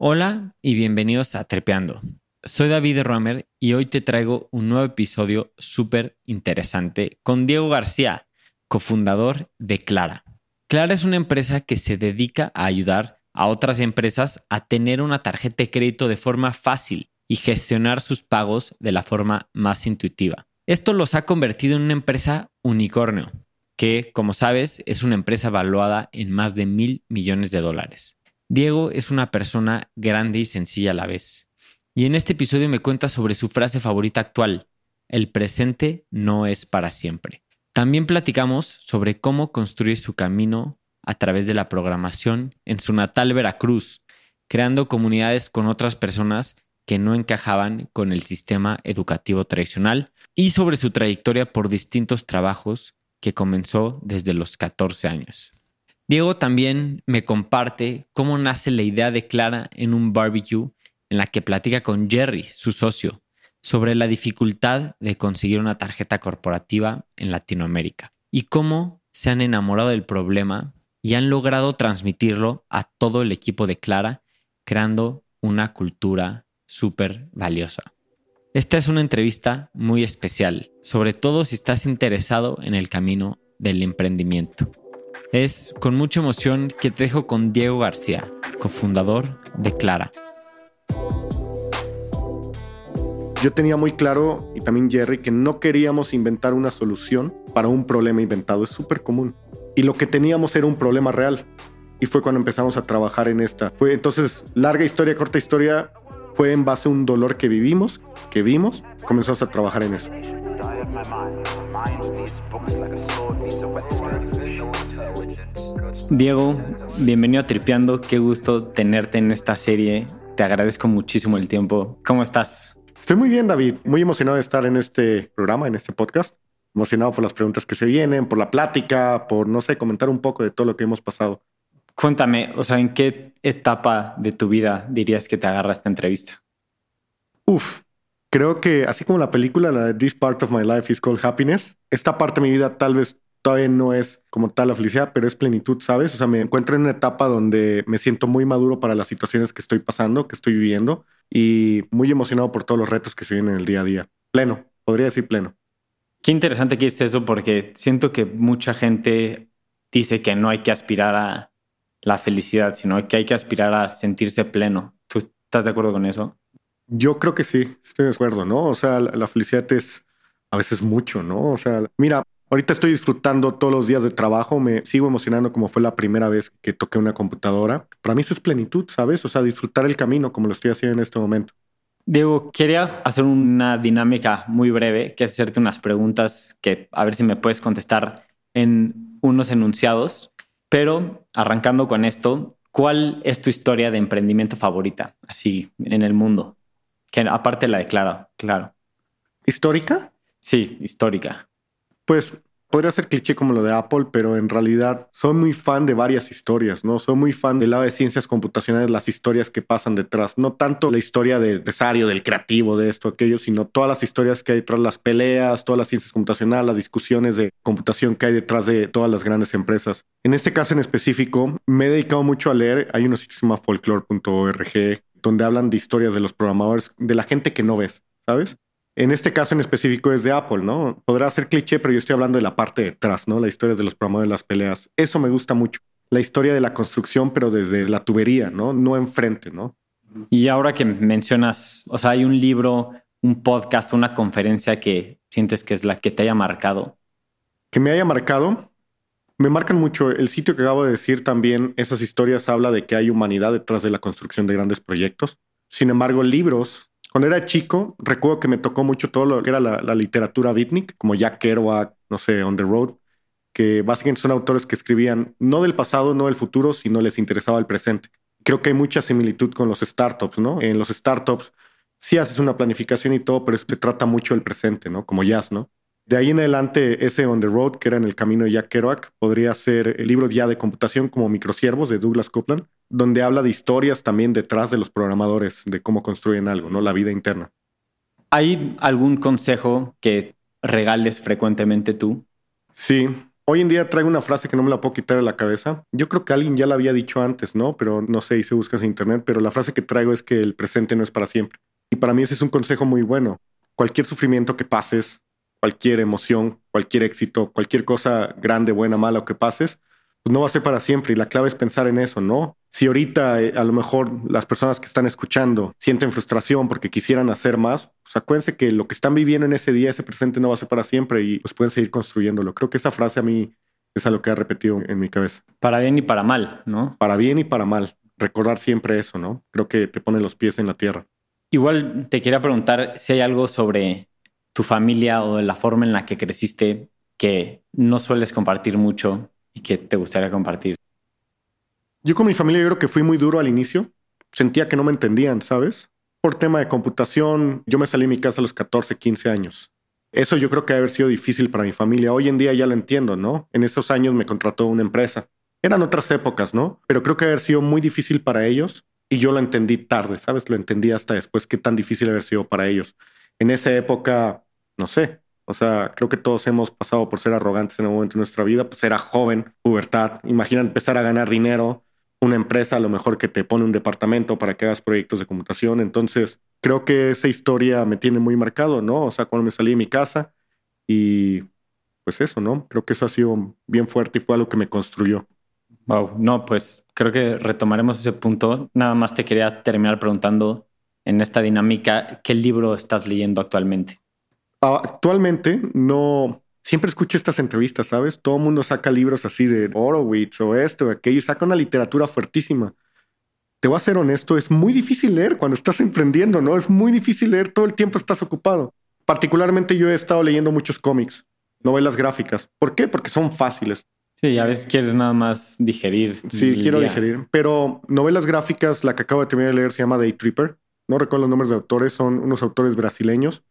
Hola y bienvenidos a Trepeando. Soy David Romer y hoy te traigo un nuevo episodio súper interesante con Diego García, cofundador de Clara. Clara es una empresa que se dedica a ayudar a otras empresas a tener una tarjeta de crédito de forma fácil y gestionar sus pagos de la forma más intuitiva. Esto los ha convertido en una empresa unicornio, que, como sabes, es una empresa valuada en más de mil millones de dólares. Diego es una persona grande y sencilla a la vez. Y en este episodio me cuenta sobre su frase favorita actual, el presente no es para siempre. También platicamos sobre cómo construir su camino a través de la programación en su natal Veracruz, creando comunidades con otras personas que no encajaban con el sistema educativo tradicional y sobre su trayectoria por distintos trabajos que comenzó desde los 14 años. Diego también me comparte cómo nace la idea de Clara en un barbecue en la que platica con Jerry, su socio, sobre la dificultad de conseguir una tarjeta corporativa en Latinoamérica y cómo se han enamorado del problema y han logrado transmitirlo a todo el equipo de Clara, creando una cultura súper valiosa. Esta es una entrevista muy especial, sobre todo si estás interesado en el camino del emprendimiento. Es con mucha emoción que te dejo con Diego García, cofundador de Clara. Yo tenía muy claro, y también Jerry, que no queríamos inventar una solución para un problema inventado. Es súper común. Y lo que teníamos era un problema real. Y fue cuando empezamos a trabajar en esta. Fue entonces, larga historia, corta historia, fue en base a un dolor que vivimos, que vimos, comenzamos a trabajar en eso. Diego, bienvenido a Tripeando. Qué gusto tenerte en esta serie. Te agradezco muchísimo el tiempo. ¿Cómo estás? Estoy muy bien, David. Muy emocionado de estar en este programa, en este podcast. Emocionado por las preguntas que se vienen, por la plática, por, no sé, comentar un poco de todo lo que hemos pasado. Cuéntame, o sea, ¿en qué etapa de tu vida dirías que te agarra esta entrevista? Uf, creo que así como la película, la de This Part of My Life is Called Happiness, esta parte de mi vida tal vez todavía no es como tal la felicidad, pero es plenitud, ¿sabes? O sea, me encuentro en una etapa donde me siento muy maduro para las situaciones que estoy pasando, que estoy viviendo y muy emocionado por todos los retos que se vienen en el día a día. Pleno, podría decir pleno. Qué interesante que es eso porque siento que mucha gente dice que no hay que aspirar a la felicidad, sino que hay que aspirar a sentirse pleno. ¿Tú estás de acuerdo con eso? Yo creo que sí, estoy de acuerdo, ¿no? O sea, la, la felicidad es a veces mucho, ¿no? O sea, mira, Ahorita estoy disfrutando todos los días de trabajo, me sigo emocionando como fue la primera vez que toqué una computadora. Para mí eso es plenitud, ¿sabes? O sea, disfrutar el camino como lo estoy haciendo en este momento. Diego, quería hacer una dinámica muy breve, que es hacerte unas preguntas que a ver si me puedes contestar en unos enunciados. Pero arrancando con esto, ¿cuál es tu historia de emprendimiento favorita, así en el mundo? Que aparte la declara, claro. ¿Histórica? Sí, histórica pues podría ser cliché como lo de Apple, pero en realidad soy muy fan de varias historias, ¿no? Soy muy fan del lado de ciencias computacionales, las historias que pasan detrás, no tanto la historia del empresario, del creativo, de esto, aquello, sino todas las historias que hay detrás, las peleas, todas las ciencias computacionales, las discusiones de computación que hay detrás de todas las grandes empresas. En este caso en específico, me he dedicado mucho a leer, hay sitio que se llama folklore.org, donde hablan de historias de los programadores, de la gente que no ves, ¿sabes? En este caso en específico es de Apple, ¿no? Podrá ser cliché, pero yo estoy hablando de la parte de atrás, ¿no? La historia de los programadores de las peleas. Eso me gusta mucho. La historia de la construcción, pero desde la tubería, ¿no? No enfrente, ¿no? Y ahora que mencionas, o sea, hay un libro, un podcast, una conferencia que sientes que es la que te haya marcado. Que me haya marcado. Me marcan mucho. El sitio que acabo de decir también, esas historias habla de que hay humanidad detrás de la construcción de grandes proyectos. Sin embargo, libros cuando era chico, recuerdo que me tocó mucho todo lo que era la, literatura beatnik, como Jack Kerouac, no sé, On the Road, que básicamente son autores que escribían no del pasado, no del futuro, sino les interesaba el presente. Creo que hay mucha similitud con los startups, ¿no? En los startups sí haces una planificación y todo, pero se trata mucho el presente, ¿no? Como jazz, ¿no? De ahí en adelante, ese On the Road, que era en el camino de Jack Kerouac, podría ser el libro ya de computación como Microsiervos de Douglas Copeland, donde habla de historias también detrás de los programadores, de cómo construyen algo, ¿no? La vida interna. ¿Hay algún consejo que regales frecuentemente tú? Sí, Hoy en día traigo una frase que no me la puedo quitar de la cabeza. Yo creo que alguien ya la había dicho antes, ¿no? Pero no sé, y se busca en internet, pero la frase que traigo es que el presente no es para siempre. Y para mí ese es un consejo muy bueno. Cualquier sufrimiento que pases, cualquier emoción, cualquier éxito, cualquier cosa grande, buena, mala o que pases, pues no va a ser para siempre. Y la clave es pensar en eso, ¿no? Si ahorita eh, a lo mejor las personas que están escuchando sienten frustración porque quisieran hacer más, pues acuérdense que lo que están viviendo en ese día, ese presente no va a ser para siempre y pues pueden seguir construyéndolo. Creo que esa frase a mí es a lo que ha repetido en mi cabeza. Para bien y para mal, ¿no? Para bien y para mal. Recordar siempre eso, ¿no? Creo que te pone los pies en la tierra. Igual te quería preguntar si hay algo sobre tu familia o la forma en la que creciste que no sueles compartir mucho y que te gustaría compartir. Yo con mi familia yo creo que fui muy duro al inicio. Sentía que no me entendían, ¿sabes? Por tema de computación, yo me salí de mi casa a los 14, 15 años. Eso yo creo que debe haber sido difícil para mi familia. Hoy en día ya lo entiendo, ¿no? En esos años me contrató una empresa. Eran otras épocas, ¿no? Pero creo que haber sido muy difícil para ellos y yo lo entendí tarde, ¿sabes? Lo entendí hasta después qué tan difícil haber sido para ellos. En esa época, no sé, o sea, creo que todos hemos pasado por ser arrogantes en algún momento de nuestra vida, pues era joven, pubertad, imagina empezar a ganar dinero, una empresa a lo mejor que te pone un departamento para que hagas proyectos de computación, entonces creo que esa historia me tiene muy marcado, ¿no? O sea, cuando me salí de mi casa y pues eso, ¿no? Creo que eso ha sido bien fuerte y fue algo que me construyó. Wow, no, pues creo que retomaremos ese punto. Nada más te quería terminar preguntando en esta dinámica, ¿qué libro estás leyendo actualmente? Actualmente no, siempre escucho estas entrevistas, ¿sabes? Todo el mundo saca libros así de Horowitz o esto o aquello, saca una literatura fuertísima te voy a ser honesto, es muy difícil leer cuando estás emprendiendo, ¿no? Es muy difícil leer, todo el tiempo estás ocupado. Particularmente yo he estado leyendo muchos cómics, novelas gráficas. ¿Por qué? Porque son fáciles. Sí, a veces quieres nada más digerir. Sí, quiero digerir. Pero novelas gráficas, la que acabo de terminar de leer se llama Day Tripper. No recuerdo los nombres de autores, son unos autores brasileños.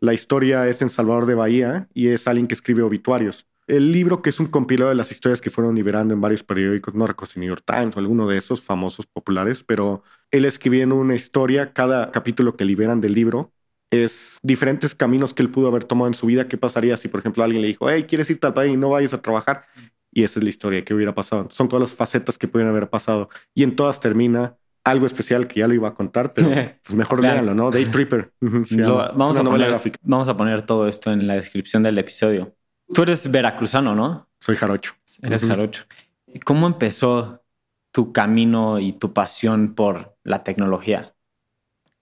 La historia es en Salvador de Bahía y es alguien que escribe obituarios. El libro, que es un compilado de las historias que fueron liberando en varios periódicos, no recuerdo si New York Times o alguno de esos famosos populares, pero él escribiendo una historia, cada capítulo que liberan del libro es diferentes caminos que él pudo haber tomado en su vida. ¿Qué pasaría si, por ejemplo, alguien le dijo, hey, ¿quieres irte al país y no vayas a trabajar? Y esa es la historia que hubiera pasado. Son todas las facetas que pueden haber pasado. Y en todas termina algo especial que ya lo iba a contar, pero pues mejor léanlo, ¿no? Day Tripper. vamos, a poner, vamos a poner todo esto en la descripción del episodio. Tú eres veracruzano, ¿no? Soy jarocho. Eres jarocho. ¿Cómo empezó tu camino y tu pasión por la tecnología?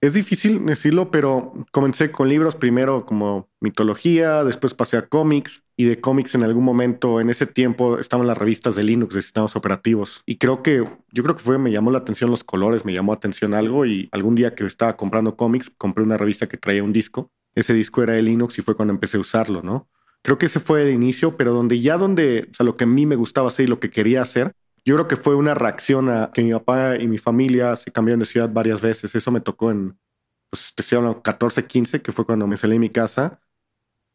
Es difícil decirlo, pero comencé con libros primero como mitología, después pasé a cómics y de cómics en algún momento, en ese tiempo estaban las revistas de Linux, de sistemas operativos. Y creo que, yo creo que fue, me llamó la atención los colores, me llamó la atención algo y algún día que estaba comprando cómics, compré una revista que traía un disco. Ese disco era de Linux y fue cuando empecé a usarlo, ¿no? Creo que ese fue el inicio, pero donde ya donde, o sea, lo que a mí me gustaba hacer y lo que quería hacer, yo creo que fue una reacción a que mi papá y mi familia se cambiaron de ciudad varias veces. Eso me tocó en, pues te estoy hablando, 14, 15, que fue cuando me salí de mi casa.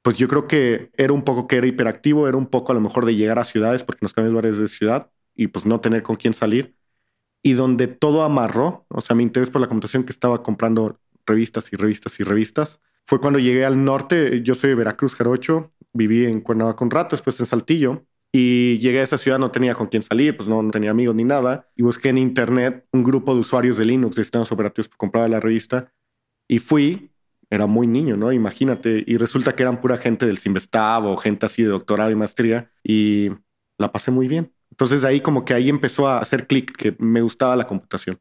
Pues yo creo que era un poco que era hiperactivo, era un poco a lo mejor de llegar a ciudades porque nos cambiamos varias de ciudad y pues no tener con quién salir. Y donde todo amarró, o sea, mi interés por la computación que estaba comprando revistas y revistas y revistas, fue cuando llegué al norte. Yo soy de Veracruz, Jarocho, viví en Cuernavaca un rato, después en Saltillo. Y llegué a esa ciudad, no tenía con quién salir, pues no, tenía amigos ni nada. Y busqué en internet un grupo de usuarios de Linux, de sistemas operativos, compraba la revista. Y fui, era muy niño, ¿no? Imagínate. Y resulta que eran pura gente del Simvestab o gente así de doctorado y maestría. Y la pasé muy bien. Entonces ahí como que ahí empezó a hacer clic, que me gustaba la computación.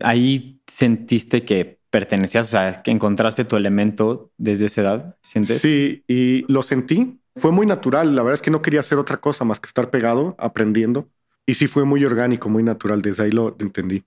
Ahí sentiste que pertenecías, o sea, que encontraste tu elemento desde esa edad, ¿sientes? Sí, y lo sentí. Fue muy natural. La verdad es que no quería hacer otra cosa más que estar pegado, aprendiendo. Y sí fue muy orgánico, muy natural. Desde ahí lo entendí.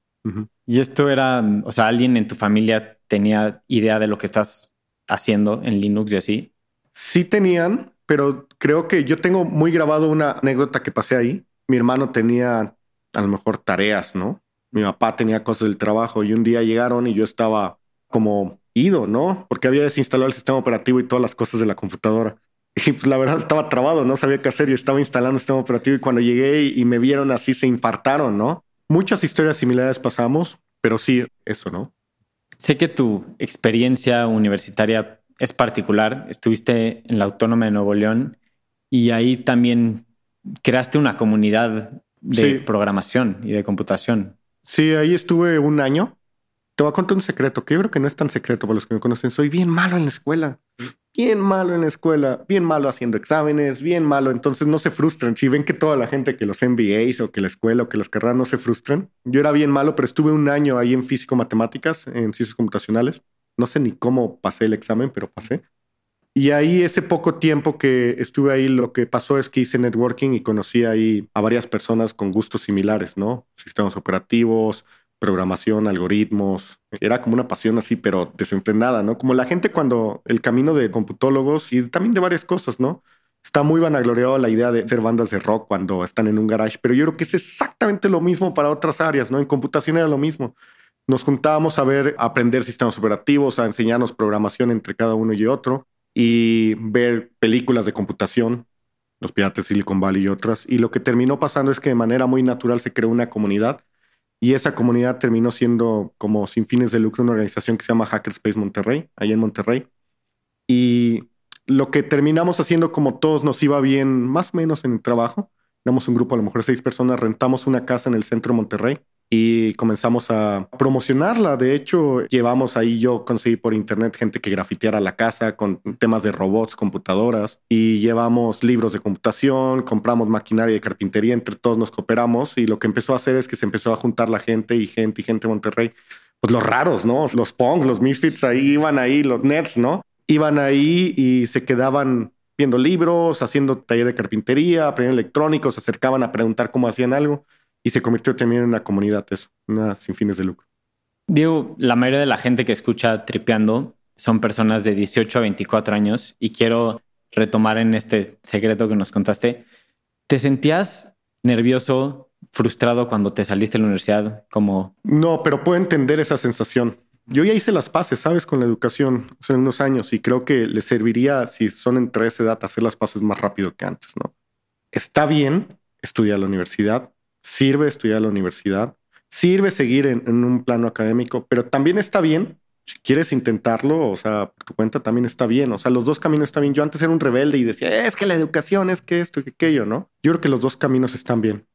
Y esto era, o sea, alguien en tu familia tenía idea de lo que estás haciendo en Linux y así. Sí tenían, pero creo que yo tengo muy grabado una anécdota que pasé ahí. Mi hermano tenía a lo mejor tareas, ¿no? mi papá tenía cosas del trabajo y un día llegaron y yo estaba como ido, ¿no? Porque había desinstalado el sistema operativo y todas las cosas de la computadora. Y pues la verdad estaba trabado, no sabía qué hacer y estaba instalando el sistema operativo y cuando llegué y me vieron así se infartaron, ¿no? Muchas historias similares pasamos, pero sí, eso, ¿no? Sé que tu experiencia universitaria es particular. Estuviste en la Autónoma de Nuevo León y ahí también creaste una comunidad de programación y de computación. Sí, ahí estuve un año. Te voy a contar un secreto, que yo creo que no es tan secreto para los que me conocen. Soy bien malo en la escuela. Bien malo en la escuela, bien malo haciendo exámenes, bien malo. Entonces no se frustren. Si ven que toda la gente que los MBAs o que la escuela o que las carreras no se frustran. Yo era bien malo, pero estuve un año ahí en físico-matemáticas, en ciencias computacionales. No sé ni cómo pasé el examen, pero pasé. Y ahí ese poco tiempo que estuve ahí, lo que pasó es que hice networking y conocí ahí a varias personas con gustos similares, ¿no? Sistemas operativos, programación, algoritmos. Era como una pasión así, pero desenfrenada, ¿no? Como la gente cuando el camino de computólogos y también de varias cosas, ¿no? Está muy vanagloriado la idea de ser bandas de rock cuando están en un garage, pero yo creo que es exactamente lo mismo para otras áreas, ¿no? En computación era lo mismo. Nos juntábamos a ver, aprender sistemas operativos, a enseñarnos programación entre cada uno y otro y ver películas de computación, los piratas Silicon Valley y otras. Y lo que terminó pasando es que de manera muy natural se creó una comunidad y esa comunidad terminó siendo como sin fines de lucro una organización que se llama Hackerspace Monterrey, ahí en Monterrey. Y lo que terminamos haciendo como todos nos iba bien más o menos en el trabajo, éramos un grupo a lo mejor seis personas, rentamos una casa en el centro de Monterrey y comenzamos a promocionarla. De hecho, llevamos ahí, yo conseguí por internet gente que grafiteara la casa con temas de robots, computadoras y llevamos libros de computación, compramos maquinaria de carpintería, entre todos nos cooperamos y lo que empezó a hacer es que se empezó a juntar la gente y gente y gente de Monterrey. Pues los raros, ¿no? Los punks, los misfits ahí iban ahí, los nets, ¿no? Iban ahí y se quedaban viendo libros, haciendo taller de carpintería, aprendiendo electrónicos, se acercaban a preguntar cómo hacían algo y se convirtió también en una comunidad, eso, una sin fines de lucro. Diego, la mayoría de la gente que escucha Tripeando son personas de 18 a 24 años y quiero retomar en este secreto que nos contaste. ¿Te sentías nervioso, frustrado cuando te saliste de la universidad? Como... No, pero puedo entender esa sensación. Yo ya hice las paces, ¿sabes? Con la educación hace unos años y creo que le serviría, si son entre esa edad, hacer las paces más rápido que antes, ¿no? Está bien estudiar la universidad, sirve estudiar a la universidad, sirve seguir en, un plano académico, pero también está bien si quieres intentarlo, o sea, por tu cuenta también está bien. O sea, los dos caminos están bien. Yo antes era un rebelde y decía, es que la educación es que esto y que aquello, ¿no? Yo creo que los dos caminos están bien.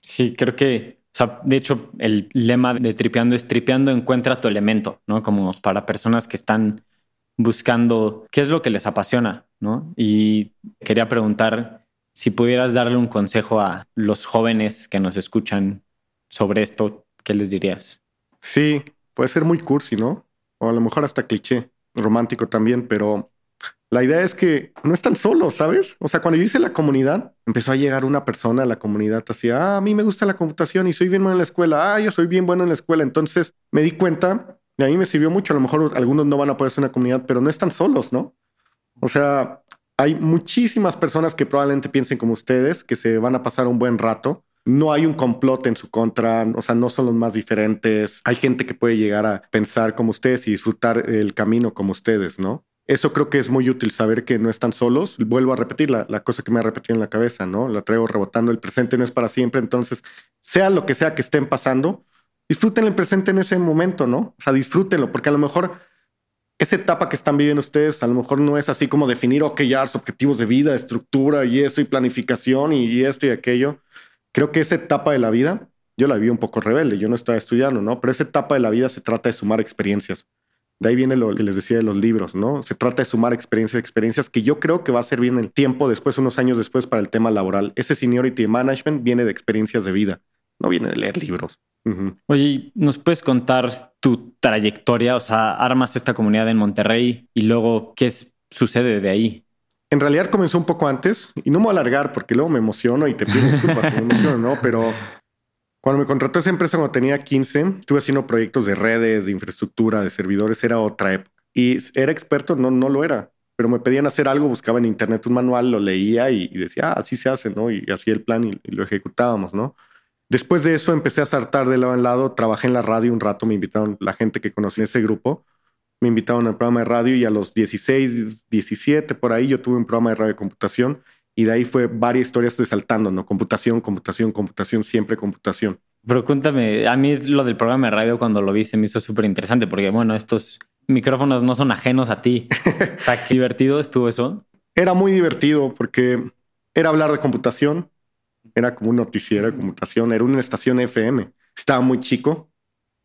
Sí, creo que, o sea, de hecho, el lema de Tripeando es Tripeando encuentra tu elemento, ¿no? Como para personas que están buscando qué es lo que les apasiona, ¿no? Y quería preguntar si pudieras darle un consejo a los jóvenes que nos escuchan sobre esto, ¿qué les dirías? Sí, puede ser muy cursi, ¿no? O a lo mejor hasta cliché, romántico también, pero la idea es que no están solos, ¿sabes? O sea, cuando yo hice la comunidad, empezó a llegar una persona a la comunidad así, ah, a mí me gusta la computación y soy bien bueno en la escuela, ah, yo soy bien bueno en la escuela. Entonces me di cuenta y a mí me sirvió mucho. A lo mejor algunos no van a poder ser una comunidad, pero no están solos, ¿no? O sea, hay muchísimas personas que probablemente piensen como ustedes, que se van a pasar un buen rato. No hay un complot en su contra, o sea, no son los más diferentes. Hay gente que puede llegar a pensar como ustedes y disfrutar el camino como ustedes, ¿no? Eso creo que es muy útil saber que no están solos. Vuelvo a repetir la, la, cosa que me ha repetido en la cabeza, ¿no? La traigo rebotando. El presente no es para siempre. Entonces, sea lo que sea que estén pasando, disfruten el presente en ese momento, ¿no? O sea, disfrútenlo, porque a lo mejor esa etapa que están viviendo ustedes a lo mejor no es así como definir, ok, ya los objetivos de vida, estructura y eso y planificación y, esto y aquello. Creo que esa etapa de la vida, yo la vi un poco rebelde, yo no estaba estudiando, ¿no? Pero esa etapa de la vida se trata de sumar experiencias. De ahí viene lo que les decía de los libros, ¿no? Se trata de sumar experiencias, experiencias que yo creo que va a servir en el tiempo después, unos años después, para el tema laboral. Ese seniority management viene de experiencias de vida, no viene de leer libros. Oye, ¿nos puedes contar tu trayectoria? O sea, armas esta comunidad en Monterrey y luego qué sucede de ahí. En realidad comenzó un poco antes y no me voy a alargar porque luego me emociono y te pido disculpas, me emociono, ¿no? Pero cuando me contrató esa empresa cuando tenía 15, estuve haciendo proyectos de redes, de infraestructura, de servidores, era otra época. Y era experto, no, no lo era, pero me pedían hacer algo, buscaba en internet un manual, lo leía y, decía, ah, así se hace, ¿no? Y hacía el plan y lo ejecutábamos, ¿no? Después de eso empecé a saltar de lado en lado, trabajé en la radio un rato, me invitaron la gente que conocí en ese grupo, me invitaron al programa de radio y a los 16, 17 por ahí yo tuve un programa de radio de computación y de ahí fue varias historias de saltando, ¿no? Computación, computación, computación, siempre computación. Pero cuéntame, a mí lo del programa de radio cuando lo vi se me hizo súper interesante porque, bueno, estos micrófonos no son ajenos a ti. o sea, qué divertido estuvo eso. Era muy divertido porque era hablar de computación, Era como un noticiero de computación, era una estación FM. Estaba muy chico.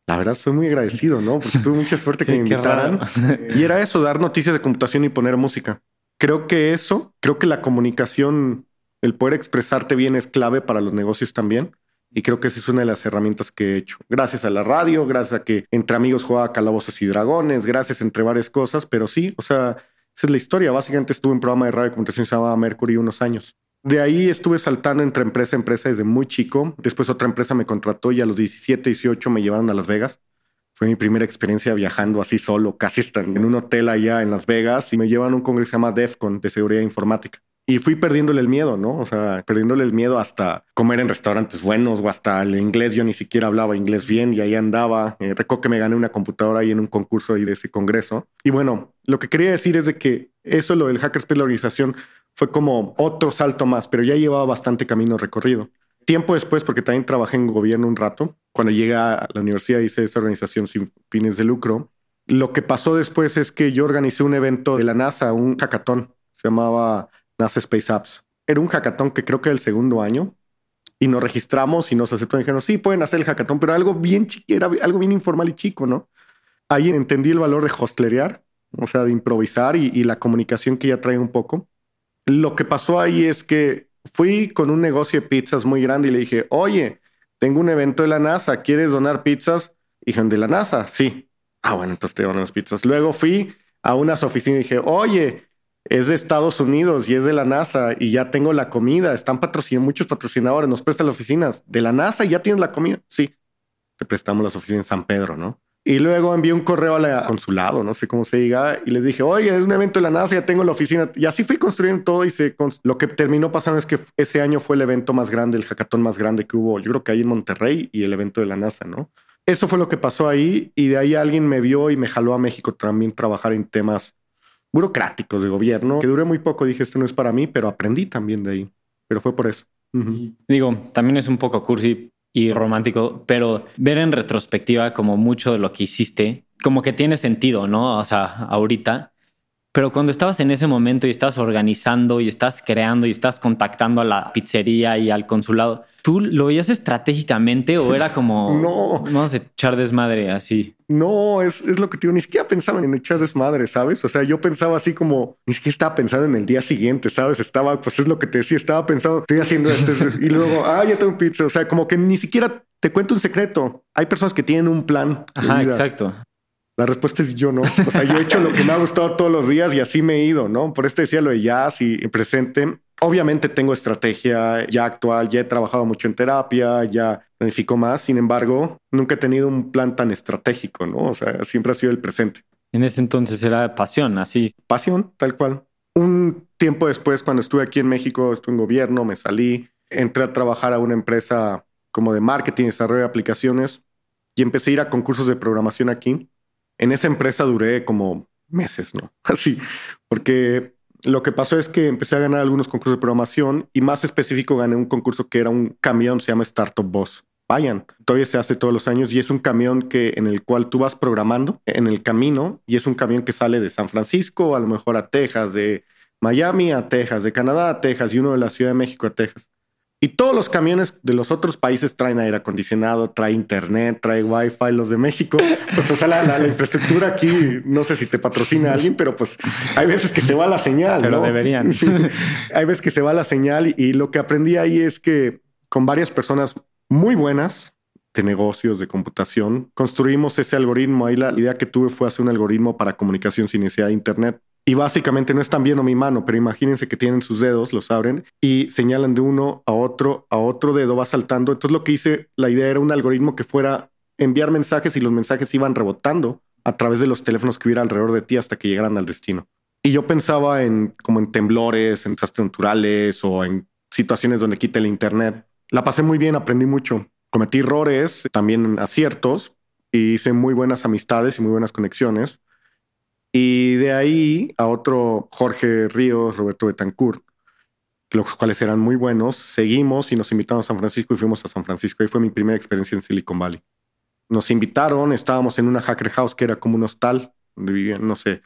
La verdad, soy muy agradecido, ¿no? Porque tuve mucha suerte que me invitaran. Y era eso, dar noticias de computación y poner música. Creo que eso, creo que la comunicación, el poder expresarte bien es clave para los negocios también. Y creo que esa es una de las herramientas que he hecho. Gracias a la radio, gracias a que entre amigos jugaba Calabozos y Dragones, gracias entre varias cosas, pero sí, o sea, esa es la historia. Básicamente estuve en un programa de radio de computación que se llamaba Mercury unos años. De ahí estuve saltando entre empresa a empresa desde muy chico. Después otra empresa me contrató y a los 17, 18 me llevaron a Las Vegas. Fue mi primera experiencia viajando así solo, casi en un hotel allá en Las Vegas y me llevan a un congreso que se llama DEFCON de seguridad informática. Y fui perdiéndole el miedo, ¿no? O sea, perdiéndole el miedo hasta comer en restaurantes buenos o hasta el inglés. Yo ni siquiera hablaba inglés bien y ahí andaba. Eh, recuerdo que me gané una computadora ahí en un concurso ahí de ese congreso. Y bueno, lo que quería decir es de que eso, lo del Hackerspace, la organización, fue como otro salto más, pero ya llevaba bastante camino recorrido. Tiempo después, porque también trabajé en gobierno un rato, cuando llegué a la universidad hice esa organización sin fines de lucro. Lo que pasó después es que yo organicé un evento de la NASA, un hackathon, se llamaba NASA Space Apps. Era un hackathon que creo que era el segundo año y nos registramos y nos aceptaron y dijeron, sí, pueden hacer el hackathon, pero algo bien era algo bien informal y chico, ¿no? Ahí entendí el valor de hostlerear, o sea, de improvisar y, y la comunicación que ya trae un poco. Lo que pasó ahí es que fui con un negocio de pizzas muy grande y le dije, oye, tengo un evento de la NASA, ¿quieres donar pizzas? Y ¿de la NASA? Sí. Ah, bueno, entonces te donan las pizzas. Luego fui a unas oficinas y dije, oye, es de Estados Unidos y es de la NASA y ya tengo la comida. Están patrocinando muchos patrocinadores, nos prestan las oficinas de la NASA y ya tienes la comida. Sí, te prestamos las oficinas en San Pedro, ¿no? Y luego envié un correo al consulado, no sé cómo se diga, y les dije, oye, es un evento de la NASA, ya tengo la oficina. Y así fui construyendo todo y se lo que terminó pasando es que ese año fue el evento más grande, el hackathon más grande que hubo, yo creo que ahí en Monterrey y el evento de la NASA, ¿no? Eso fue lo que pasó ahí y de ahí alguien me vio y me jaló a México también trabajar en temas burocráticos de gobierno, que duré muy poco, dije, esto no es para mí, pero aprendí también de ahí. Pero fue por eso. Digo, también es un poco cursi y romántico, pero ver en retrospectiva como mucho de lo que hiciste, como que tiene sentido, ¿no? O sea, ahorita. Pero cuando estabas en ese momento y estás organizando y estás creando y estás contactando a la pizzería y al consulado, ¿Tú lo veías estratégicamente o era como no vamos a echar desmadre así? No, es, es lo que te digo. Ni siquiera pensaba en echar desmadre, sabes? O sea, yo pensaba así como ni siquiera estaba pensando en el día siguiente, sabes? Estaba, pues es lo que te decía, estaba pensando, estoy haciendo esto y luego, ah, ya tengo un pizza. O sea, como que ni siquiera te cuento un secreto. Hay personas que tienen un plan. Ajá, exacto. La respuesta es yo no. O sea, yo he hecho lo que me ha gustado todos los días y así me he ido, ¿no? Por esto decía lo de jazz y presente. Obviamente tengo estrategia ya actual, ya he trabajado mucho en terapia, ya planifico más, sin embargo, nunca he tenido un plan tan estratégico, ¿no? O sea, siempre ha sido el presente. En ese entonces era pasión, así. Pasión, tal cual. Un tiempo después, cuando estuve aquí en México, estuve en gobierno, me salí, entré a trabajar a una empresa como de marketing desarrollo de aplicaciones y empecé a ir a concursos de programación aquí. En esa empresa duré como meses, ¿no? Así, porque lo que pasó es que empecé a ganar algunos concursos de programación y más específico gané un concurso que era un camión, se llama Startup Boss. Vayan, todavía se hace todos los años y es un camión que en el cual tú vas programando en el camino y es un camión que sale de San Francisco, a lo mejor a Texas, de Miami a Texas, de Canadá a Texas y uno de la Ciudad de México a Texas. Y todos los camiones de los otros países traen aire acondicionado, trae internet, trae wifi. Los de México, pues o sea, la, infraestructura aquí, no sé si te patrocina alguien, pero pues hay veces que se va la señal. Pero deberían. Hay veces que se va la señal y, lo que aprendí ahí es que con varias personas muy buenas de negocios, de computación, construimos ese algoritmo. Ahí la idea que tuve fue hacer un algoritmo para comunicación sin necesidad de internet y básicamente no están viendo mi mano, pero imagínense que tienen sus dedos, los abren y señalan de uno a otro, a otro dedo, va saltando. Entonces lo que hice, la idea era un algoritmo que fuera enviar mensajes y los mensajes iban rebotando a través de los teléfonos que hubiera alrededor de ti hasta que llegaran al destino. Y yo pensaba en como en temblores, en desastres naturales o en situaciones donde quite el internet. La pasé muy bien, aprendí mucho. Cometí errores, también aciertos, y hice muy buenas amistades y muy buenas conexiones. Y de ahí a otro Jorge Ríos, Roberto Betancourt, los cuales eran muy buenos, seguimos y nos invitaron a San Francisco y fuimos a San Francisco. Ahí fue mi primera experiencia en Silicon Valley. Nos invitaron, estábamos en una hacker house que era como un hostal, donde vivían, no sé,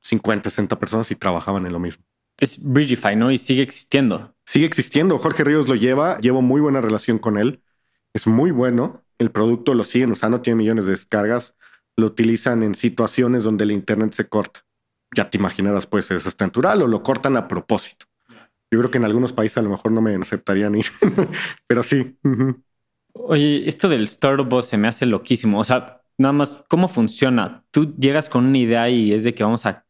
50, 60 personas y trabajaban en lo mismo. Es Bridgify, ¿no? Y sigue existiendo. sigue existiendo. Jorge Ríos lo lleva, llevo muy buena relación con él. Es muy bueno. El producto lo siguen usando, tiene millones de descargas. Lo utilizan en situaciones donde el internet se corta. Ya te imaginarás, pues es natural o lo cortan a propósito. Yo creo que en algunos países a lo mejor no me aceptarían ir, pero sí. Oye, esto del Startup Boss se me hace loquísimo. O sea, nada más, ¿cómo funciona? Tú llegas con una idea y es de que vamos a...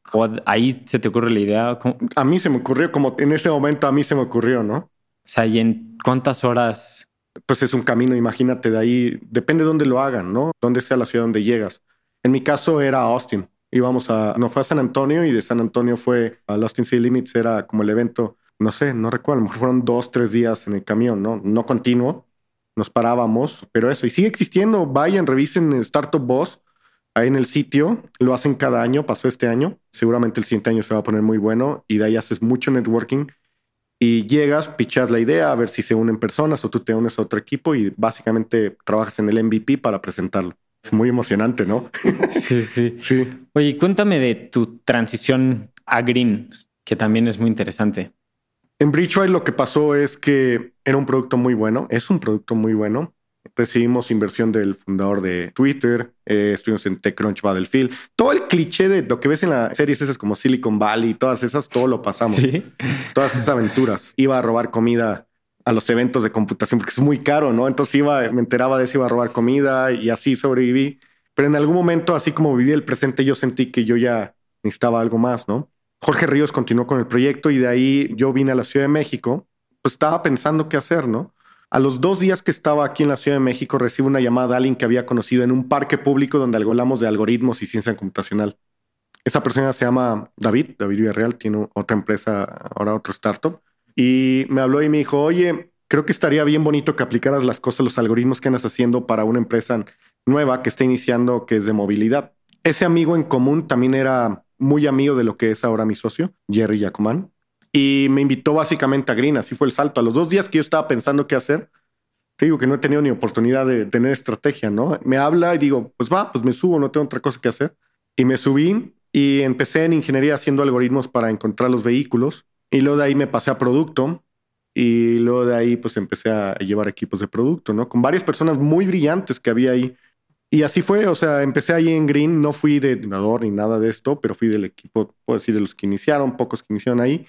Ahí se te ocurre la idea. A mí se me ocurrió, como en ese momento a mí se me ocurrió, ¿no? O sea, ¿y en cuántas horas? Pues es un camino, imagínate, de ahí, depende de dónde lo hagan, ¿no? Dónde sea la ciudad donde llegas. En mi caso era Austin. Íbamos a, no fue a San Antonio y de San Antonio fue a Austin City Limits, era como el evento, no sé, no recuerdo, a lo mejor fueron dos, tres días en el camión, ¿no? No continuo, nos parábamos, pero eso, y sigue existiendo, vayan, revisen Startup Boss ahí en el sitio, lo hacen cada año, pasó este año, seguramente el siguiente año se va a poner muy bueno y de ahí haces mucho networking y llegas, pichas la idea a ver si se unen personas o tú te unes a otro equipo y básicamente trabajas en el MVP para presentarlo. Es muy emocionante, ¿no? Sí, sí. sí. Oye, cuéntame de tu transición a Green, que también es muy interesante. En Bridgewise lo que pasó es que era un producto muy bueno, es un producto muy bueno. Recibimos inversión del fundador de Twitter, eh, estuvimos en TechCrunch Battlefield. Todo el cliché de lo que ves en las series esas como Silicon Valley, todas esas, todo lo pasamos. Todas esas aventuras. Iba a robar comida a los eventos de computación porque es muy caro, ¿no? Entonces iba, me enteraba de eso, iba a robar comida y así sobreviví. Pero en algún momento, así como viví el presente, yo sentí que yo ya necesitaba algo más, ¿no? Jorge Ríos continuó con el proyecto y de ahí yo vine a la Ciudad de México. Pues estaba pensando qué hacer, ¿no? A los dos días que estaba aquí en la Ciudad de México, recibo una llamada de alguien que había conocido en un parque público donde hablamos de algoritmos y ciencia computacional. Esa persona se llama David, David Villarreal, tiene otra empresa, ahora otro startup, y me habló y me dijo, oye, creo que estaría bien bonito que aplicaras las cosas, los algoritmos que andas haciendo para una empresa nueva que está iniciando, que es de movilidad. Ese amigo en común también era muy amigo de lo que es ahora mi socio, Jerry Yacomán, y me invitó básicamente a Green. Así fue el salto. A los dos días que yo estaba pensando qué hacer, te digo que no he tenido ni oportunidad de tener estrategia, ¿no? Me habla y digo, pues va, pues me subo, no tengo otra cosa que hacer. Y me subí y empecé en ingeniería haciendo algoritmos para encontrar los vehículos. Y luego de ahí me pasé a producto. Y luego de ahí pues empecé a llevar equipos de producto, ¿no? Con varias personas muy brillantes que había ahí y así fue, o sea, empecé ahí en Green, no fui de entrenador ni nada de esto, pero fui del equipo, puedo decir, de los que iniciaron, pocos que iniciaron ahí.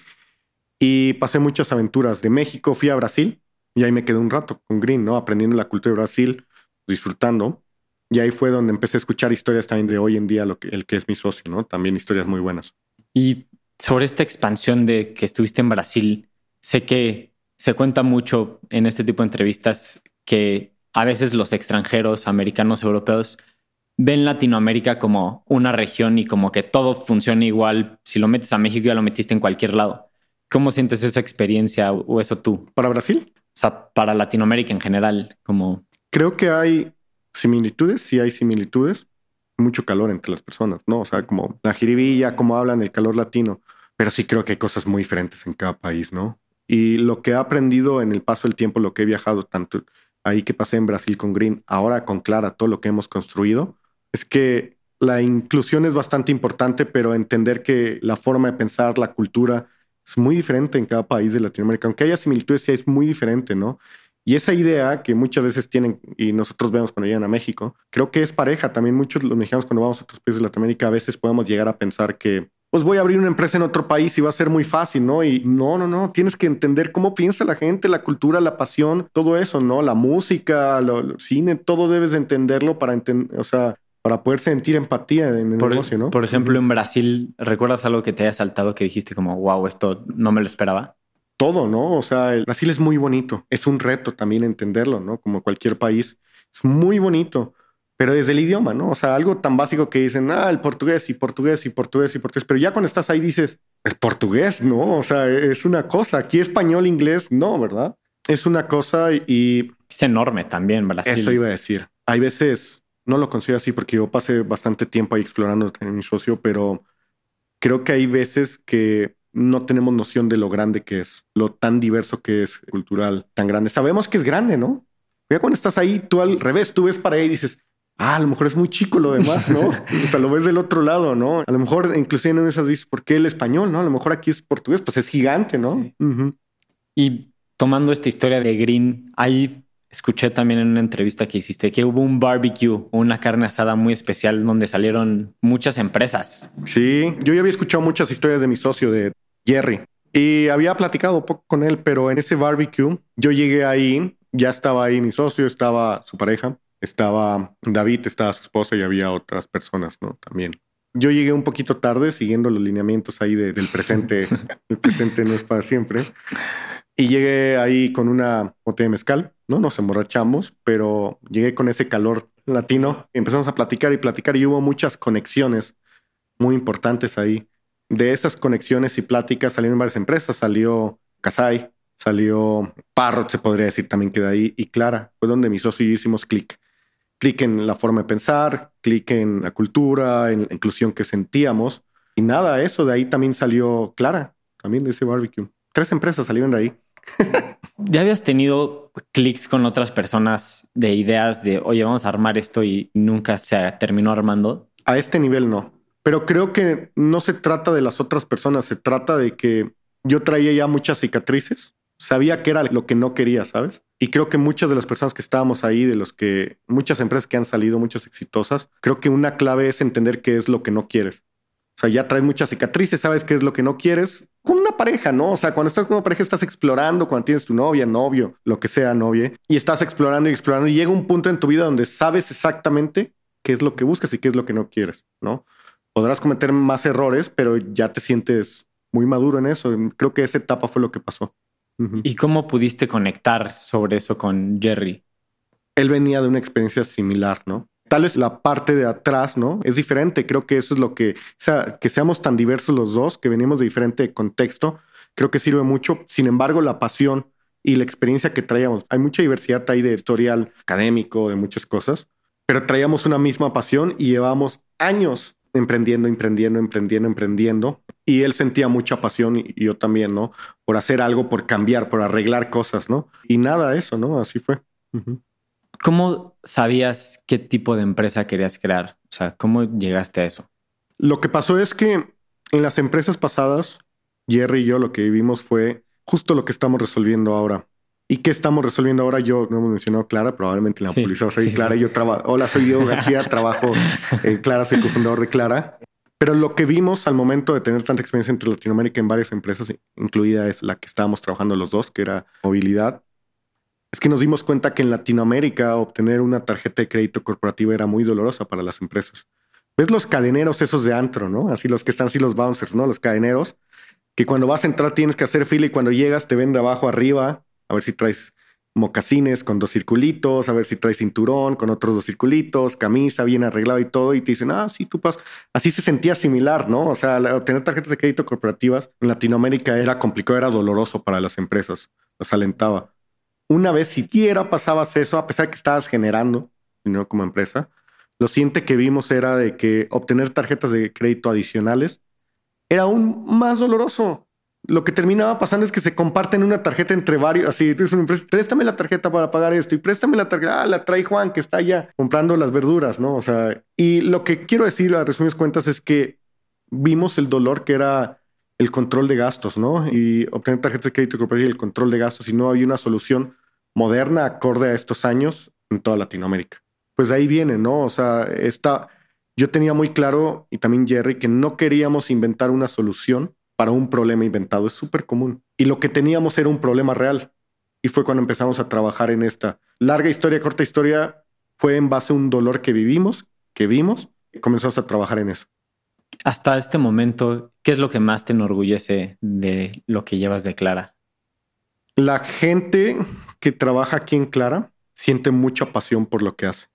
Y pasé muchas aventuras. De México fui a Brasil y ahí me quedé un rato con Green, ¿no? Aprendiendo la cultura de Brasil, disfrutando. Y ahí fue donde empecé a escuchar historias también de hoy en día, lo que, el que es mi socio, ¿no? También historias muy buenas. Y sobre esta expansión de que estuviste en Brasil, sé que se cuenta mucho en este tipo de entrevistas que a veces los extranjeros, americanos, europeos, ven Latinoamérica como una región y como que todo funciona igual. Si lo metes a México, ya lo metiste en cualquier lado. ¿Cómo sientes esa experiencia o eso tú? ¿Para Brasil? O sea, para Latinoamérica en general, como... Creo que hay similitudes, sí hay similitudes. Mucho calor entre las personas, ¿no? O sea, como la jiribilla, como hablan, el calor latino. Pero sí creo que hay cosas muy diferentes en cada país, ¿no? Y lo que he aprendido en el paso del tiempo, lo que he viajado tanto ahí que pasé en Brasil con Green, ahora con Clara, todo lo que hemos construido, es que la inclusión es bastante importante, pero entender que la forma de pensar, la cultura, es muy diferente en cada país de Latinoamérica. Aunque haya similitudes, sí es muy diferente, ¿no? Y esa idea que muchas veces tienen y nosotros vemos cuando llegan a México, creo que es pareja. También muchos los mexicanos cuando vamos a otros países de Latinoamérica a veces podemos llegar a pensar que pues voy a abrir una empresa en otro país y va a ser muy fácil, ¿no? Y no, no, no, tienes que entender cómo piensa la gente, la cultura, la pasión, todo eso, ¿no? La música, el cine, todo debes de entenderlo para entender, o sea, para poder sentir empatía en el negocio, ¿no? Por ejemplo, en Brasil, ¿recuerdas algo que te haya saltado que dijiste como, wow, esto no me lo esperaba? Todo, ¿no? O sea, el Brasil es muy bonito. Es un reto también entenderlo, ¿no? Como cualquier país. Es muy bonito pero desde el idioma, ¿no? O sea, algo tan básico que dicen, ah, el portugués y portugués y portugués y portugués, pero ya cuando estás ahí dices, el portugués, ¿no? O sea, es una cosa. Aquí español, inglés, no, ¿verdad? Es una cosa y... Es enorme también, Brasil. Eso iba a decir. Hay veces, no lo considero así porque yo pasé bastante tiempo ahí explorando en mi socio, pero creo que hay veces que no tenemos noción de lo grande que es, lo tan diverso que es cultural, tan grande. Sabemos que es grande, ¿no? Ya cuando estás ahí, tú al revés, tú ves para ahí y dices, ah, a lo mejor es muy chico lo demás, ¿no? o sea, lo ves del otro lado, ¿no? A lo mejor inclusive en esas dices, ¿por qué el español, no? A lo mejor aquí es portugués, pues es gigante, ¿no? Y tomando esta historia de Green, ahí escuché también en una entrevista que hiciste que hubo un barbecue o una carne asada muy especial donde salieron muchas empresas. Sí, yo ya había escuchado muchas historias de mi socio, de Jerry, y había platicado poco con él, pero en ese barbecue yo llegué ahí, ya estaba ahí mi socio, estaba su pareja, estaba David, estaba su esposa y había otras personas, ¿no? También. Yo llegué un poquito tarde siguiendo los lineamientos ahí del presente. el presente no es para siempre. Y llegué ahí con una botella de mezcal, ¿no? Nos emborrachamos, pero llegué con ese calor latino. Y empezamos a platicar y platicar y hubo muchas conexiones muy importantes ahí. De esas conexiones y pláticas salieron varias empresas. Salió Casai, salió Parrot, se podría decir también que de ahí, y Clara. Fue donde mis socios hicimos clic clic en la forma de pensar, clic en la cultura, en la inclusión que sentíamos. Y nada, eso de ahí también salió Clara, también de ese barbecue. Tres empresas salieron de ahí. ¿Ya habías tenido clics con otras personas de ideas de, oye, vamos a armar esto y nunca se terminó armando? A este nivel no. Pero creo que no se trata de las otras personas, se trata de que yo traía ya muchas cicatrices sabía que era lo que no quería, ¿sabes? Y creo que muchas de las personas que estábamos ahí, de los que muchas empresas que han salido, muchas exitosas, creo que una clave es entender qué es lo que no quieres. O sea, ya traes muchas cicatrices, sabes qué es lo que no quieres. Con una pareja, ¿no? O sea, cuando estás con una pareja estás explorando, cuando tienes tu novia, novio, lo que sea, novia, y estás explorando y explorando y llega un punto en tu vida donde sabes exactamente qué es lo que buscas y qué es lo que no quieres, ¿no? Podrás cometer más errores, pero ya te sientes muy maduro en eso. Creo que esa etapa fue lo que pasó. ¿Y cómo pudiste conectar sobre eso con Jerry? Él venía de una experiencia similar, ¿no? Tal vez la parte de atrás, ¿no? Es diferente. Creo que eso es lo que, o sea, que seamos tan diversos los dos, que venimos de diferente contexto, creo que sirve mucho. Sin embargo, la pasión y la experiencia que traíamos, hay mucha diversidad ahí de historial académico, de muchas cosas, pero traíamos una misma pasión y llevamos años emprendiendo, emprendiendo, emprendiendo, emprendiendo. Y él sentía mucha pasión y yo también, ¿no? Por hacer algo, por cambiar, por arreglar cosas, ¿no? Y nada, eso, ¿no? Así fue. ¿Cómo sabías qué tipo de empresa querías crear? O sea, ¿cómo llegaste a eso? Lo que pasó es que en las empresas pasadas, Jerry y yo lo que vivimos fue justo lo que estamos resolviendo ahora. ¿Y qué estamos resolviendo ahora? Yo no hemos mencionado Clara, probablemente la sí, soy Clara. Yo trabajo. Hola, soy Diego García, trabajo en Clara, soy cofundador de Clara. Pero lo que vimos al momento de tener tanta experiencia entre Latinoamérica en varias empresas, incluida es la que estábamos trabajando los dos, que era movilidad, es que nos dimos cuenta que en Latinoamérica obtener una tarjeta de crédito corporativa era muy dolorosa para las empresas. ¿Ves los cadeneros esos de antro, no? Así los que están así los bouncers, ¿no? Los cadeneros, que cuando vas a entrar tienes que hacer fila y cuando llegas te ven de abajo arriba a ver si traes mocasines con dos circulitos, a ver si traes cinturón con otros dos circulitos, camisa bien arreglado y todo, y te dicen, ah, sí, tú pasas. Así se sentía similar, ¿no? O sea, obtener tarjetas de crédito corporativas en Latinoamérica era complicado, era doloroso para las empresas, los alentaba. Una vez siquiera pasabas eso, a pesar de que estabas generando dinero como empresa, lo siguiente que vimos era de que obtener tarjetas de crédito adicionales era aún más doloroso lo que terminaba pasando es que se comparten una tarjeta entre varios. Así, préstame la tarjeta para pagar esto y préstame la tarjeta. Ah, la trae Juan que está allá comprando las verduras, ¿no? O sea, y lo que quiero decir a resumidas cuentas es que vimos el dolor que era el control de gastos, ¿no? Y obtener tarjetas de crédito y el control de gastos y no había una solución moderna acorde a estos años en toda Latinoamérica. Pues ahí viene, ¿no? O sea, está, yo tenía muy claro y también Jerry que no queríamos inventar una solución para un problema inventado. Es súper común. Y lo que teníamos era un problema real. Y fue cuando empezamos a trabajar en esta larga historia, corta historia. Fue en base a un dolor que vivimos, que vimos, y comenzamos a trabajar en eso. Hasta este momento, ¿qué es lo que más te enorgullece de lo que llevas de Clara? La gente que trabaja aquí en Clara siente mucha pasión por lo que hace.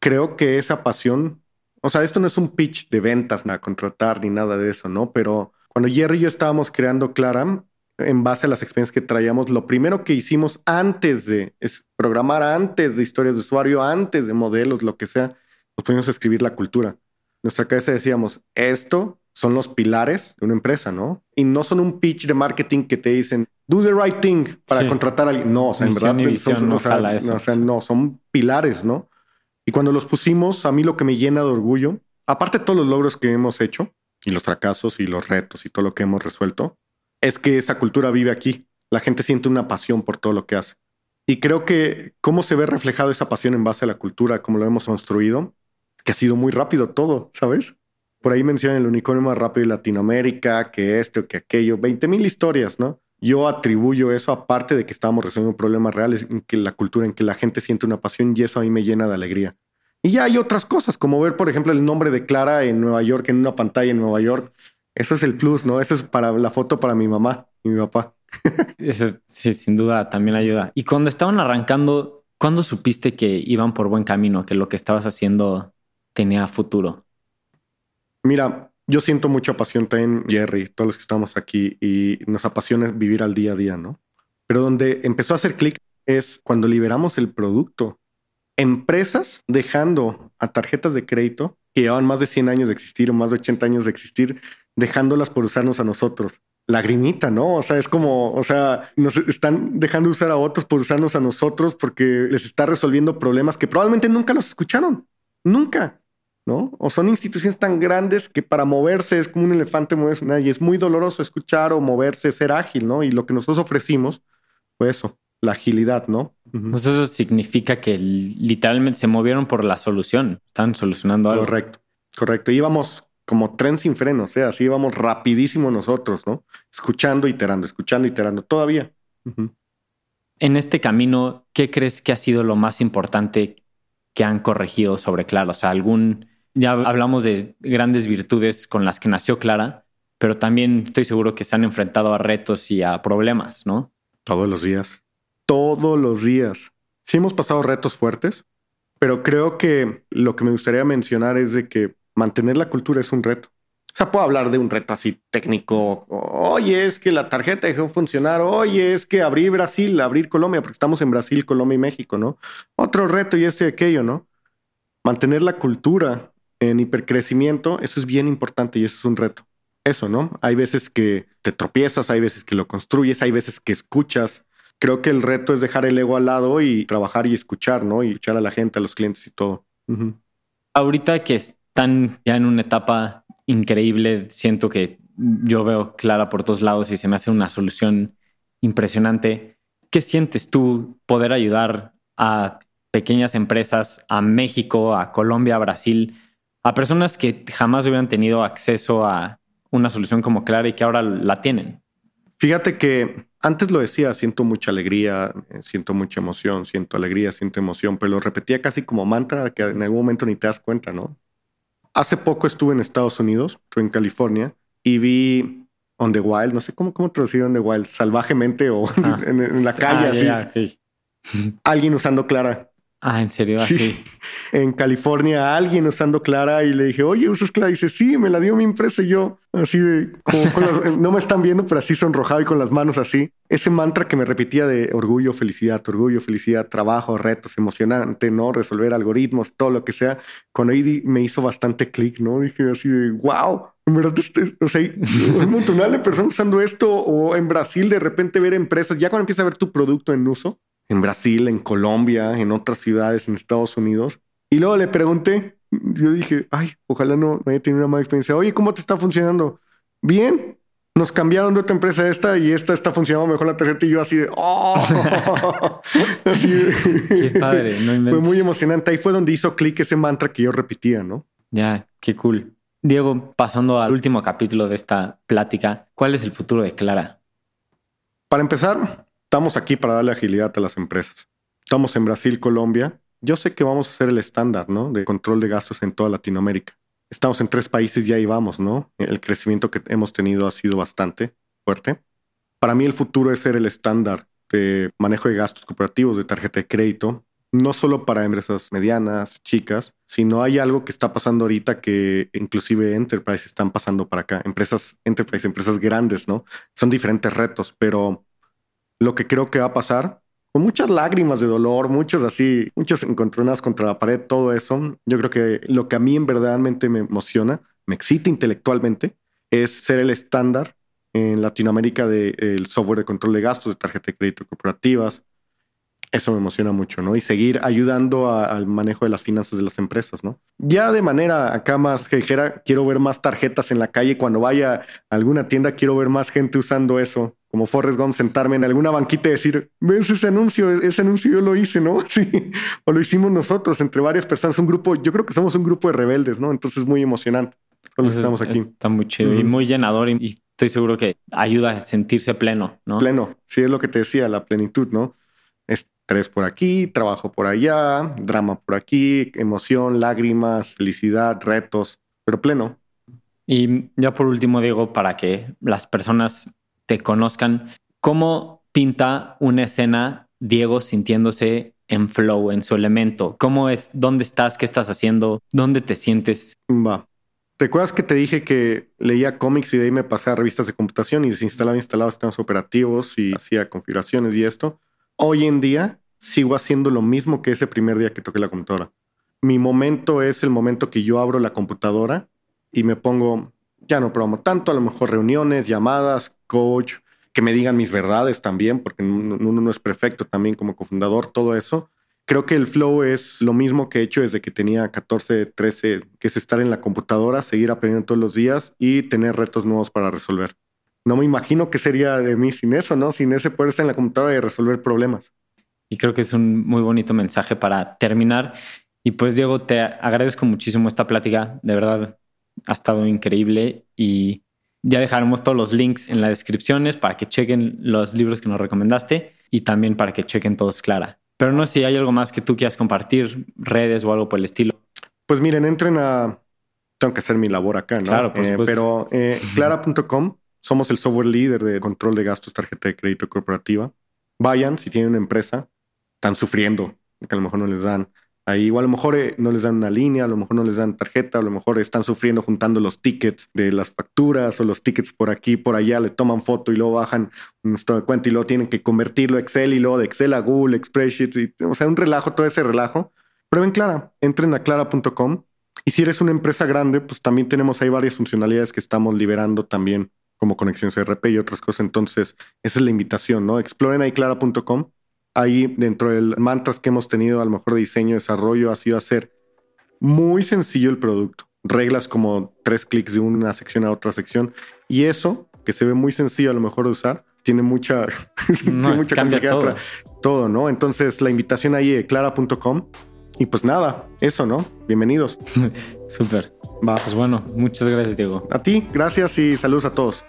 Creo que esa pasión, o sea, esto no es un pitch de ventas, nada, contratar ni nada de eso, ¿no? Pero cuando Jerry y yo estábamos creando Clara, en base a las experiencias que traíamos, lo primero que hicimos antes de es programar, antes de historias de usuario, antes de modelos, lo que sea, nos pusimos a escribir la cultura. Nuestra cabeza decíamos, esto son los pilares de una empresa, ¿no? Y no son un pitch de marketing que te dicen, do the right thing para contratar a alguien. No, o sea, en verdad, son, no, sea, no, son pilares, ¿no? Y cuando los pusimos, a mí lo que me llena de orgullo, aparte de todos los logros que hemos hecho, y los fracasos y los retos y todo lo que hemos resuelto, es que esa cultura vive aquí. La gente siente una pasión por todo lo que hace. Y creo que cómo se ve reflejado esa pasión en base a la cultura, como lo hemos construido, que ha sido muy rápido todo, ¿sabes? Por ahí mencionan el unicornio más rápido de Latinoamérica, que esto, que aquello, 20 mil historias, ¿no? Yo atribuyo eso, aparte de que estábamos resolviendo problemas reales, en que la cultura, en que la gente siente una pasión y eso a mí me llena de alegría. Y ya hay otras cosas, como ver, por ejemplo, el nombre de Clara en Nueva York, en una pantalla en Nueva York. Eso es el plus, ¿no? Eso es para la foto para mi mamá y mi papá. sí, sin duda también ayuda. Y cuando estaban arrancando, ¿cuándo supiste que iban por buen camino, que lo que estabas haciendo tenía futuro? Mira, yo siento mucha pasión también, Jerry, todos los que estamos aquí, y nos apasiona vivir al día a día, ¿no? Pero donde empezó a hacer clic es cuando liberamos el producto. Empresas dejando a tarjetas de crédito que llevaban más de 100 años de existir o más de 80 años de existir, dejándolas por usarnos a nosotros lagrimita, ¿no? O sea, es como, o sea, nos están dejando usar a otros por usarnos a nosotros porque les está resolviendo problemas que probablemente nunca los escucharon, nunca, ¿no? O son instituciones tan grandes que para moverse es como un elefante moverse y es muy doloroso escuchar o moverse, ser ágil, ¿no? Y lo que nosotros ofrecimos fue eso, la agilidad, ¿no? Pues eso significa que literalmente se movieron por la solución, están solucionando algo. Correcto, correcto. Íbamos como tren sin freno, o sea, así íbamos rapidísimo nosotros, ¿no? Escuchando, iterando, escuchando, iterando, todavía. En este camino, ¿qué crees que ha sido lo más importante que han corregido sobre Clara? O sea, algún, ya hablamos de grandes virtudes con las que nació Clara, pero también estoy seguro que se han enfrentado a retos y a problemas, ¿no? Todos los días, todos los días. Sí hemos pasado retos fuertes, pero creo que lo que me gustaría mencionar es de que mantener la cultura es un reto. O sea, puedo hablar de un reto así técnico. Oye, es que la tarjeta dejó de funcionar. Oye, es que abrir Brasil, abrir Colombia, porque estamos en Brasil, Colombia y México, ¿no? Otro reto y este y aquello, ¿no? Mantener la cultura en hipercrecimiento, eso es bien importante y eso es un reto. Eso, ¿no? Hay veces que te tropiezas, hay veces que lo construyes, hay veces que escuchas. Creo que el reto es dejar el ego al lado y trabajar y escuchar, ¿no? Y echar a la gente, a los clientes y todo. Ahorita que están ya en una etapa increíble. Siento que yo veo clara por todos lados y se me hace una solución impresionante. ¿Qué sientes tú poder ayudar a pequeñas empresas, a México, a Colombia, a Brasil, a personas que jamás hubieran tenido acceso a una solución como Clara y que ahora la tienen? Fíjate que antes lo decía, siento mucha alegría, eh, siento mucha emoción, siento alegría, siento emoción, pero lo repetía casi como mantra que en algún momento ni te das cuenta, ¿no? Hace poco estuve en Estados Unidos, estuve en California y vi On the Wild, no sé cómo, cómo traducir On the Wild, salvajemente o ah. en, la calle, ah, así. Alguien usando Clara. Ah, ¿en serio? Sí. En California, alguien usando Clara y le dije, oye, ¿usas Clara? Y dice, sí, me la dio mi empresa y yo, así de, no me están viendo, pero así sonrojado y con las manos así. Ese mantra que me repetía de orgullo, felicidad, orgullo, felicidad, trabajo, retos, emocionante, ¿no? Resolver algoritmos, todo lo que sea. Con ahí me hizo bastante clic, ¿no? Dije así de, wow, en verdad, este, o sea, un montón de personas usando esto o en Brasil de repente ver empresas, ya cuando empieza a ver tu producto en uso, en Brasil, en Colombia, en otras ciudades en Estados Unidos. Y luego le pregunté, yo dije, ay, ojalá no, haya tenido una mala experiencia. Oye, ¿cómo te está funcionando? Bien. Nos cambiaron de otra empresa a esta y esta está funcionando mejor la tarjeta y yo así de, oh, Qué padre, Fue muy emocionante. Ahí fue donde hizo clic ese mantra que yo repetía, ¿no? Ya, qué cool. Diego, pasando al último capítulo de esta plática, ¿cuál es el futuro de Clara? Para empezar, Estamos aquí para darle agilidad a las empresas. Estamos en Brasil, Colombia. Yo sé que vamos a ser el estándar, ¿no? De control de gastos en toda Latinoamérica. Estamos en tres países y ahí vamos, ¿no? El crecimiento que hemos tenido ha sido bastante fuerte. Para mí el futuro es ser el estándar de manejo de gastos cooperativos de tarjeta de crédito, no solo para empresas medianas, chicas, sino hay algo que está pasando ahorita que inclusive enterprise están pasando para acá, empresas enterprise, empresas grandes, ¿no? Son diferentes retos, pero lo que creo que va a pasar. Con muchas lágrimas de dolor, muchos así, muchos encontronados contra la pared, todo eso. Yo creo que lo que a mí en verdaderamente me emociona, me excita intelectualmente, es ser el estándar en Latinoamérica del software de control de gastos, de tarjeta de crédito corporativas. Eso me emociona mucho, ¿no? Y seguir ayudando al manejo de las finanzas de las empresas, ¿no? Ya de manera acá más dijera, quiero ver más tarjetas en la calle. Cuando vaya a alguna tienda, quiero ver más gente usando eso. Como Forrest Gump, sentarme en alguna banquita y decir, ¿ves ese anuncio? Ese anuncio yo lo hice, ¿no? Sí. O lo hicimos nosotros entre varias personas. Un grupo, yo creo que somos un grupo de rebeldes, ¿no? Entonces es muy emocionante. Cuando estamos aquí. Está muy chido y muy llenador y estoy seguro que ayuda a sentirse pleno, ¿no? Pleno. Sí, es lo que te decía, la plenitud, ¿no? Estrés por aquí, trabajo por allá, drama por aquí, emoción, lágrimas, felicidad, retos, pero pleno. Y ya por último, digo, para que las personas te conozcan, ¿cómo pinta una escena Diego sintiéndose en flow, en su elemento? ¿Cómo es? ¿Dónde estás? ¿Qué estás haciendo? ¿Dónde te sientes? Va. ¿Recuerdas que te dije que leía cómics y de ahí me pasé a revistas de computación y desinstalaba instalaba sistemas operativos y hacía configuraciones y esto? Hoy en día sigo haciendo lo mismo que ese primer día que toqué la computadora. Mi momento es el momento que yo abro la computadora y me pongo, ya no programo tanto, a lo mejor reuniones, llamadas, coach, que me digan mis verdades también, porque uno no es perfecto también como cofundador, todo eso. Creo que el flow es lo mismo que he hecho desde que tenía 14, 13, que es estar en la computadora, seguir aprendiendo todos los días y tener retos nuevos para resolver no me imagino qué sería de mí sin eso, ¿no? Sin ese poder estar en la computadora y resolver problemas. Y creo que es un muy bonito mensaje para terminar. Y pues Diego, te agradezco muchísimo esta plática. De verdad, ha estado increíble y ya dejaremos todos los links en las descripciones para que chequen los libros que nos recomendaste y también para que chequen todos Clara. Pero no sé si hay algo más que tú quieras compartir, redes o algo por el estilo. Pues miren, entren a... Tengo que hacer mi labor acá, ¿no? Claro, por eh, pero eh, clara.com somos el software líder de control de gastos tarjeta de crédito corporativa. Vayan, si tienen una empresa, están sufriendo, que a lo mejor no les dan ahí, o a lo mejor eh, no les dan una línea, a lo mejor no les dan tarjeta, a lo mejor están sufriendo juntando los tickets de las facturas o los tickets por aquí, por allá, le toman foto y luego bajan un estado de cuenta y luego tienen que convertirlo a Excel y luego de Excel a Google, Spreadsheet, o sea, un relajo, todo ese relajo. Prueben Clara, entren a clara.com y si eres una empresa grande, pues también tenemos ahí varias funcionalidades que estamos liberando también como conexiones RP y otras cosas. Entonces, esa es la invitación, ¿no? Exploren ahí clara.com. Ahí dentro del mantras que hemos tenido, a lo mejor de diseño, desarrollo, ha sido hacer muy sencillo el producto. Reglas como tres clics de una sección a otra sección. Y eso, que se ve muy sencillo a lo mejor de usar, tiene mucha, no, mucha cambia todo. todo, ¿no? Entonces, la invitación ahí de clara.com. Y pues nada, eso, ¿no? Bienvenidos. Súper. Va. Pues bueno, muchas gracias, Diego. A ti, gracias y saludos a todos.